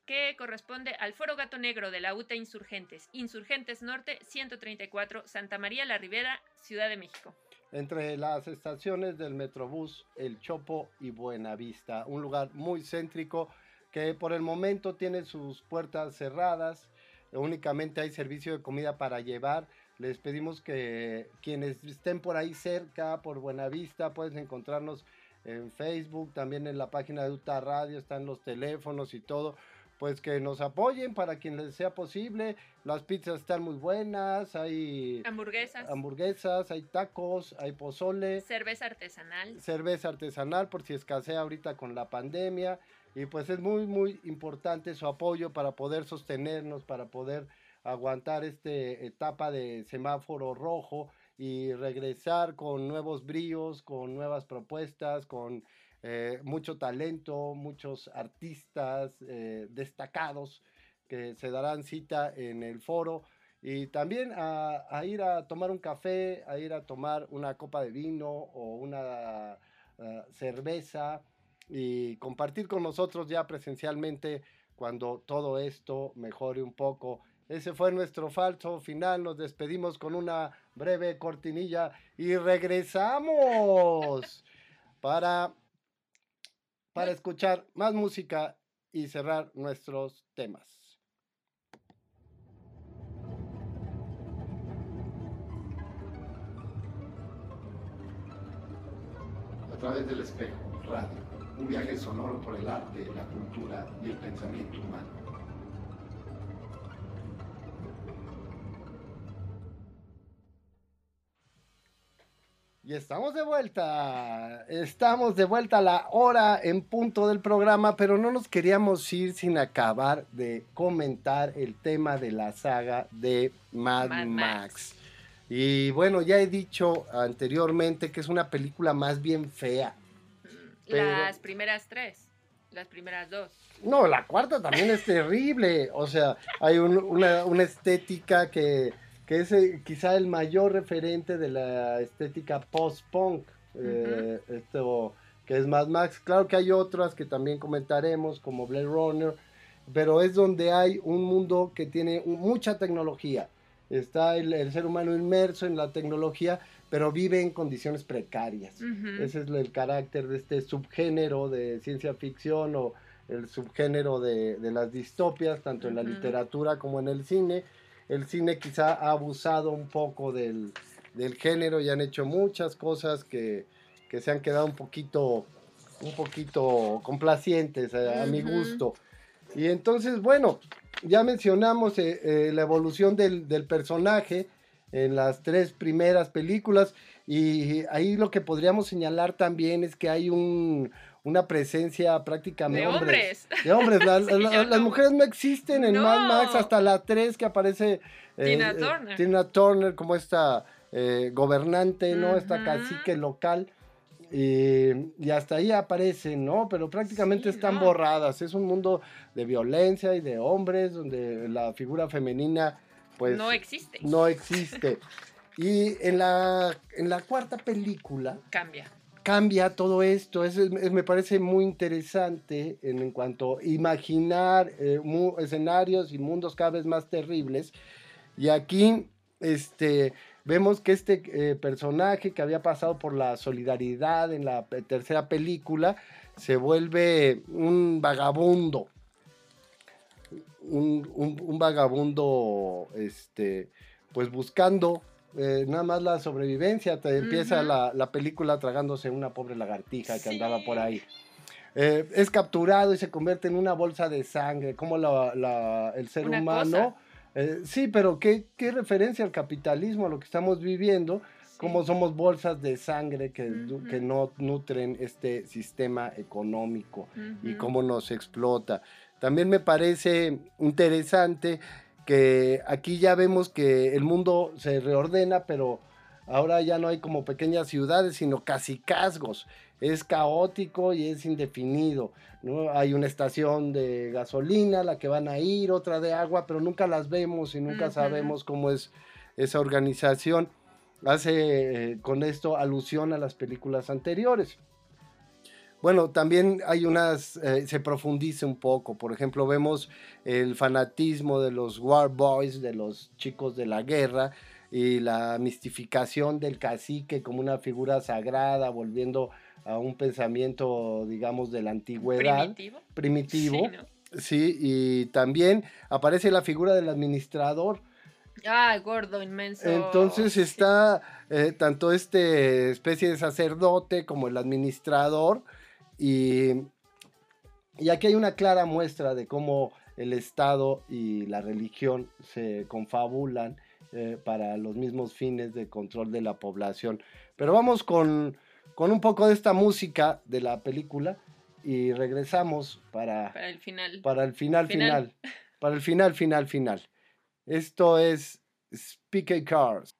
que corresponde al Foro Gato Negro de la UTA Insurgentes, Insurgentes Norte 134, Santa María la Ribera, Ciudad de México. entre las estaciones del Metrobús El Chopo y Buenavista, un lugar muy céntrico que por el momento tiene sus puertas cerradas, únicamente hay servicio de comida para llevar. Les pedimos que quienes estén por ahí cerca, por Buenavista, pueden encontrarnos en Facebook, también en la página de Utah Radio, están los teléfonos y todo. Pues que nos apoyen para quien les sea posible. Las pizzas están muy buenas, hay Hamburguesas, hamburguesas, hay tacos, hay pozole, cerveza artesanal. cerveza artesanal por si escasea ahorita con la pandemia. Y pues es muy, muy importante su apoyo para poder sostenernos, para poder aguantar esta etapa de semáforo rojo y regresar con nuevos bríos, con nuevas propuestas, con eh, mucho talento, muchos artistas eh, destacados que se darán cita en el foro. Y también a, ir a tomar un café, a ir a tomar una copa de vino o una eh, cerveza y compartir con nosotros ya presencialmente cuando todo esto mejore un poco. Ese fue nuestro falso final. Nos despedimos con una breve cortinilla y regresamos para, para escuchar más música y cerrar nuestros temas. a través del espejo, radio, un viaje sonoro por el arte, la cultura y el pensamiento humano. Y estamos de vuelta, estamos de vuelta a la hora en punto del programa, pero no nos queríamos ir sin acabar de comentar el tema de la saga de Mad, Mad Max. Max. Y bueno, ya he dicho anteriormente que es una película más bien fea. Pero- Las primeras tres, las primeras dos. No, la cuarta también es terrible. O sea, hay un- una, una estética que, que es eh, quizá el mayor referente de la estética post-punk. eh, esto que es Mad Max. Claro que hay otras que también comentaremos, como Blade Runner, pero es donde hay un mundo que tiene mucha tecnología. Está el, el ser humano inmerso en la tecnología, pero vive en condiciones precarias. Ese es el carácter de este subgénero de ciencia ficción o el subgénero de, de las distopias, tanto en la literatura como en el cine. El cine quizá ha abusado un poco del, del género y han hecho muchas cosas que, que se han quedado un poquito, un poquito complacientes a, a mi gusto. Y entonces, bueno, ya mencionamos eh, eh, la evolución del, del personaje en las tres primeras películas y ahí lo que podríamos señalar también es que hay un, una presencia prácticamente De hombres. de hombres. La- Sí, la- las no. mujeres no existen en Mad Max No. hasta la 3 que aparece eh, Tina eh, Turner. Tina Turner como esta eh, gobernante, ¿no? Esta Ujú. cacique local. Y, y hasta ahí aparecen, ¿no? Pero prácticamente Sí, están no. borradas. Es un mundo de violencia y de hombres donde la figura femenina pues no existe. no existe. Y en la, en la cuarta película Cambia. cambia todo esto. Es, es- me parece muy interesante en, en cuanto a imaginar eh, mu- escenarios y mundos cada vez más terribles. Y aquí este, vemos que este eh, personaje que había pasado por la solidaridad en la tercera película se vuelve un vagabundo. Un, un- un vagabundo, este, pues buscando eh, nada más la sobrevivencia. Te empieza la, la película tragándose una pobre lagartija que andaba por Sí. ahí. Eh, es capturado y se convierte en una bolsa de sangre, como la- la- el ser Una humano. eh, sí, pero ¿qué, qué referencia al capitalismo, a lo que estamos viviendo, como somos bolsas de sangre que, que no nutren este sistema económico y cómo nos explota. También me parece interesante que aquí ya vemos que el mundo se reordena, pero ahora ya no hay como pequeñas ciudades, sino casi casgos. Es caótico y es indefinido. ¿no? Hay una estación de gasolina, la que van a ir, otra de agua, pero nunca las vemos y nunca sabemos cómo es esa organización. Hace eh, con esto alusión a las películas anteriores. Bueno, también hay unas, eh, se profundiza un poco. Por ejemplo, vemos el fanatismo de los War Boys, de los chicos de la guerra, y la mistificación del cacique como una figura sagrada, volviendo a un pensamiento, digamos, de la antigüedad Primitivo. primitivo. Sí, ¿no? Sí, y también aparece la figura del administrador. Ah, gordo, inmenso. Entonces está eh, tanto este especie de sacerdote como el administrador y, y aquí hay una clara muestra de cómo el Estado y la religión se confabulan eh, para los mismos fines de control de la población. Pero vamos con, con un poco de esta música de la película y regresamos para, Para el final. para el final, Final. final. Para el final, final, final. Esto es Speaker Cars.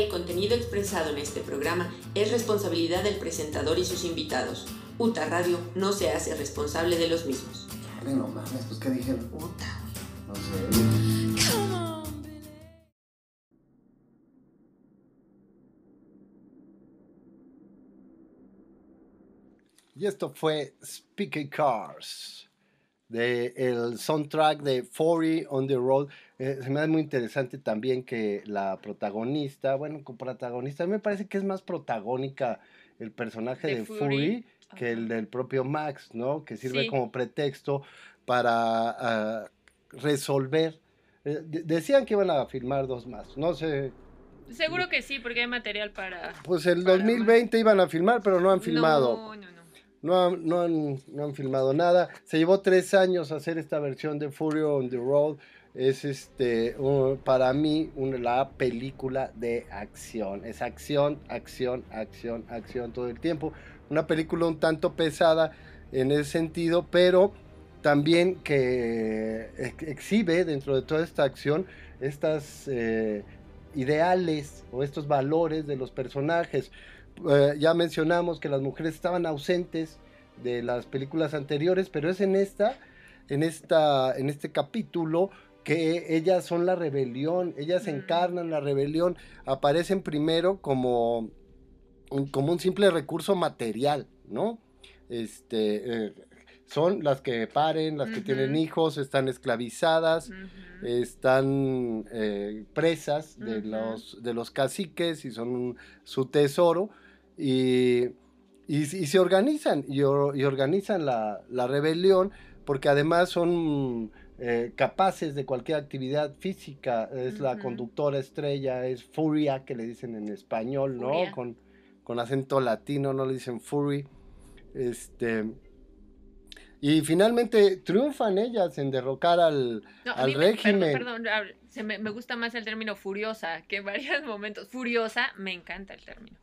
El contenido expresado en este programa es responsabilidad del presentador y sus invitados. UTA Radio no se hace responsable de los mismos. No mames, pues ¿qué dijeron? UTA. No sé. Come on, Billy. Y esto fue Speaky Cars, de el soundtrack de 40 on the Road. Eh, se me hace muy interesante también que la protagonista, bueno, como protagonista, a mí me parece que es más protagónica el personaje De de, Fury. Fury, que el del propio Max, ¿no? Que sirve Sí. como pretexto para ah, resolver. Eh, de- decían que iban a filmar dos más, no sé. Seguro que sí, porque hay material para. Pues el Para 2020 iban a filmar, pero no han filmado. No, no, no. No han, no, han, no han filmado nada. Se llevó tres años hacer esta versión de Fury on the Road. Es este, para mí una, la película de acción. Es acción, acción, acción, acción todo el tiempo. Una película un tanto pesada en ese sentido, pero también que ex- exhibe dentro de toda esta acción estas eh, ideales o estos valores de los personajes. Eh, ya mencionamos que las mujeres estaban ausentes de las películas anteriores, pero es en esta, en esta, en este capítulo que ellas son la rebelión, ellas encarnan la rebelión, aparecen primero como, un- como un simple recurso material, ¿no? Este, eh, son las que paren, las que tienen hijos, están esclavizadas, están eh, presas de, los, de los caciques y son un- su tesoro y, y, y se organizan y, or- y organizan la, la rebelión porque además son eh, capaces de cualquier actividad física. Es la conductora estrella, es Furia, que le dicen en español, ¿no? Furia. Con, con acento latino, no le dicen Fury. Este, y finalmente triunfan ellas en derrocar al, No, al me- régimen. Perdón, se me, me gusta más el término furiosa, que en varios momentos. Furiosa, me encanta el término.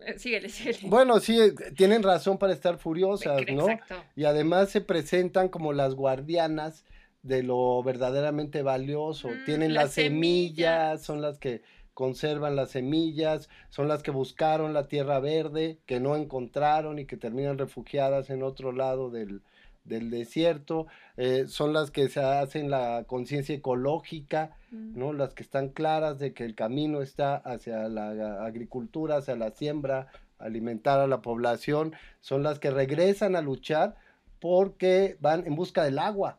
Eh, Síguele, síguele. Bueno, sí, eh, tienen razón para estar furiosas, ¿no? Exacto. Y además se presentan como las guardianas de lo verdaderamente valioso. Mm, Tienen las las semillas, semillas. son las que conservan las semillas, son las que buscaron la tierra verde, que no encontraron y que terminan refugiadas en otro lado del, del desierto, eh, son las que se hacen la conciencia ecológica, Mm. ¿no? Las que están claras de que el camino está hacia la agricultura, hacia la siembra, alimentar a la población, son las que regresan a luchar porque van en busca del agua,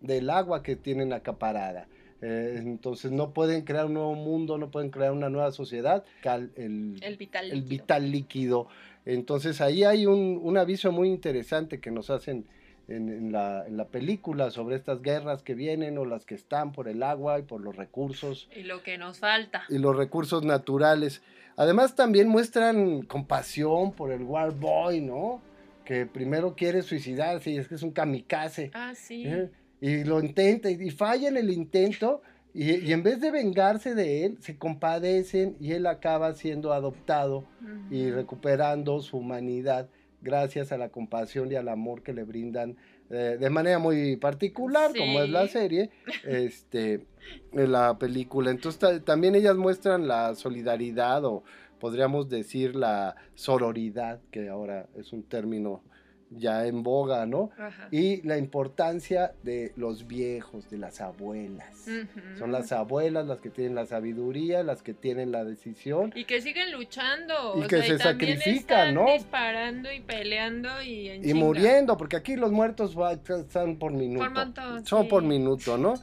del agua que tienen acaparada. Eh, entonces no pueden crear un nuevo mundo, no pueden crear una nueva sociedad, cal- el, El vital. el líquido. vital líquido. Entonces ahí hay un, un aviso muy interesante que nos hacen en, en la, en la película sobre estas guerras que vienen o las que están por el agua y por los recursos Y lo que nos falta. y los recursos naturales. Además también muestran compasión por el War Boy, ¿no? Que primero quiere suicidarse y es que es un kamikaze. Ah, sí. ¿eh? Y lo intenta y, y falla en el intento y, y en vez de vengarse de él, se compadecen y él acaba siendo adoptado y Ujú. recuperando su humanidad gracias a la compasión y al amor que le brindan eh, de manera muy particular, como es la serie, este, en la película. Entonces ta- también ellas muestran la solidaridad o podríamos decir la sororidad, que ahora es un término ya en boga, ¿no? Ajá. Y la importancia de los viejos, de las abuelas. Son las abuelas las que tienen la sabiduría, las que tienen la decisión. Y que siguen luchando. Y o que sea, se también sacrifican, están ¿no? disparando y peleando y en Y chinga. muriendo, porque aquí los muertos va- están por minuto. montón, Son sí. por minuto, ¿no?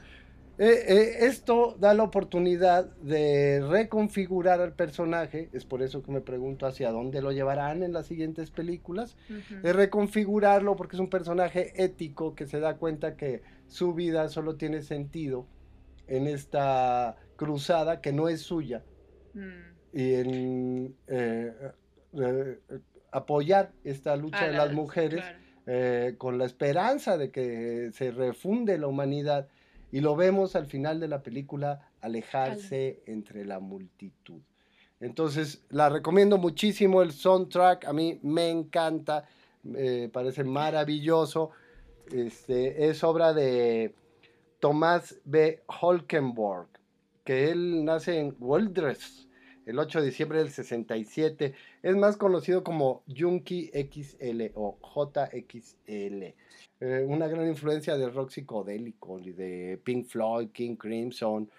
Eh, eh, esto da la oportunidad de reconfigurar al personaje, es por eso que me pregunto hacia dónde lo llevarán en las siguientes películas, de reconfigurarlo porque es un personaje ético que se da cuenta que su vida solo tiene sentido en esta cruzada que no es suya Mm. y en eh, apoyar esta lucha de las mujeres claro. eh, con la esperanza de que se refunde la humanidad y lo vemos al final de la película alejarse entre la multitud. Entonces, la recomiendo muchísimo el soundtrack, a mí me encanta, me parece maravilloso. Este, es obra de Tomás B. Holkenborg, que él nace en Wildress el 8 de diciembre del 67. Es más conocido como Junkie XL o JXL. Eh, una gran influencia del rock psicodélico de Pink Floyd, King Crimson.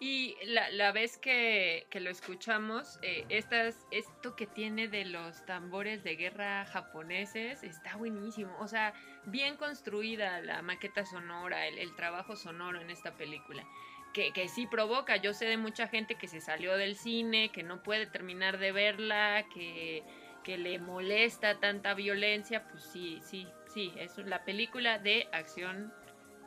Y la, la vez que, que lo escuchamos, eh, esto que tiene de los tambores de guerra japoneses está buenísimo. O sea, bien construida la maqueta sonora, el, el trabajo sonoro en esta película. Que, que sí provoca. Yo sé de mucha gente que se salió del cine, que no puede terminar de verla, que, que le molesta tanta violencia. Pues sí, sí, sí, es la película de acción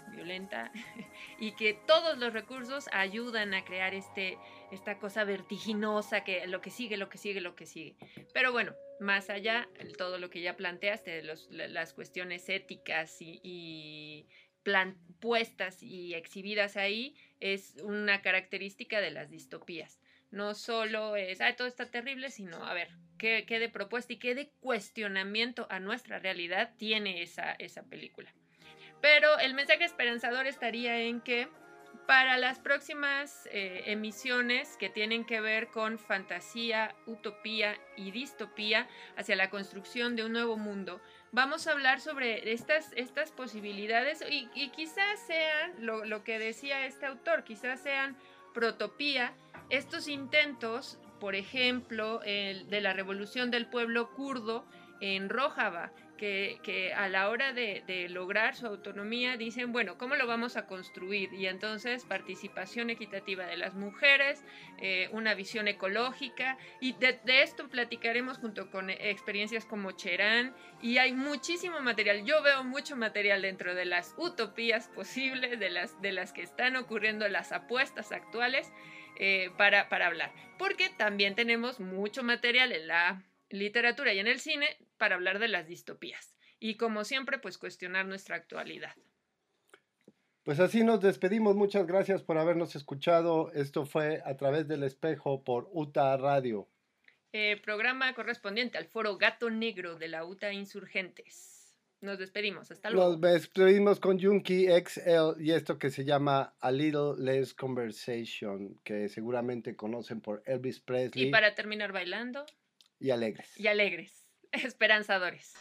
violenta y que todos los recursos ayudan a crear este esta cosa vertiginosa que lo que sigue, lo que sigue, lo que sigue. Pero bueno, más allá, todo lo que ya planteaste, las cuestiones éticas y, y plan- puestas y exhibidas ahí, es una característica de las distopías. No solo es, ah, todo está terrible, sino, a ver, ¿qué, qué de propuesta y qué de cuestionamiento a nuestra realidad tiene esa, esa película? Pero el mensaje esperanzador estaría en que para las próximas eh, emisiones que tienen que ver con fantasía, utopía y distopía hacia la construcción de un nuevo mundo, vamos a hablar sobre estas, estas posibilidades y, y quizás sean, lo, lo que decía este autor, quizás sean protopía, estos intentos, por ejemplo, el de la revolución del pueblo kurdo en Rojava, que, a la hora de, lograr su autonomía dicen, bueno, ¿cómo lo vamos a construir? Y entonces participación equitativa de las mujeres, eh, una visión ecológica, y de, esto platicaremos junto con experiencias como Cherán, y hay muchísimo material. Yo veo mucho material dentro de las utopías posibles, de las, de las que están ocurriendo, las apuestas actuales, eh, para, para hablar. Porque también tenemos mucho material en la literatura y en el cine para hablar de las distopías. Y como siempre, pues cuestionar nuestra actualidad. Pues así nos despedimos. Muchas gracias por habernos escuchado. Esto fue a través del espejo por UTA Radio. Eh, programa correspondiente al foro Gato Negro de la UTA Insurgentes. Nos despedimos. Hasta luego. Nos despedimos con Junkie XL y esto que se llama A Little Less Conversation, que seguramente conocen por Elvis Presley Y para terminar bailando y Alegres. y alegres, esperanzadores.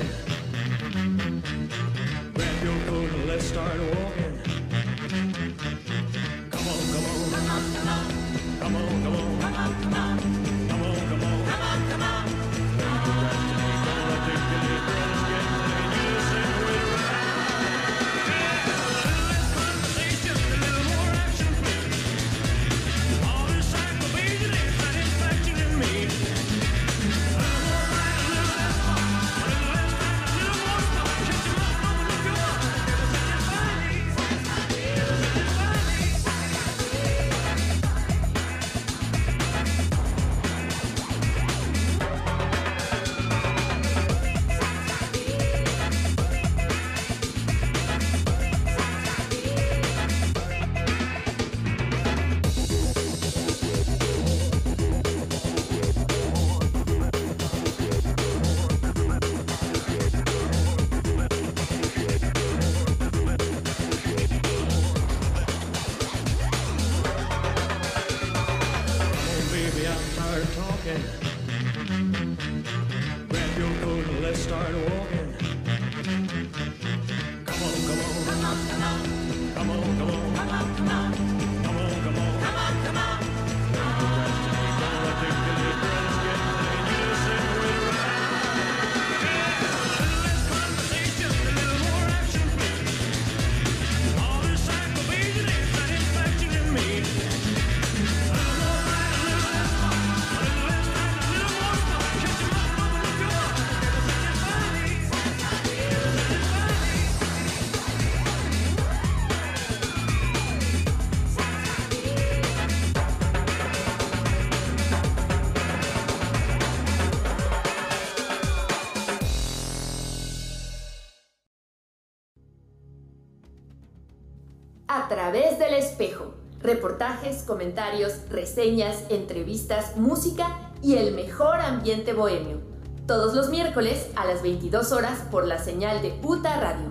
Yeah. Través del espejo. Reportajes, comentarios, reseñas, entrevistas, música y el mejor ambiente bohemio. Todos los miércoles a las 22 horas por la señal de UTA Radio.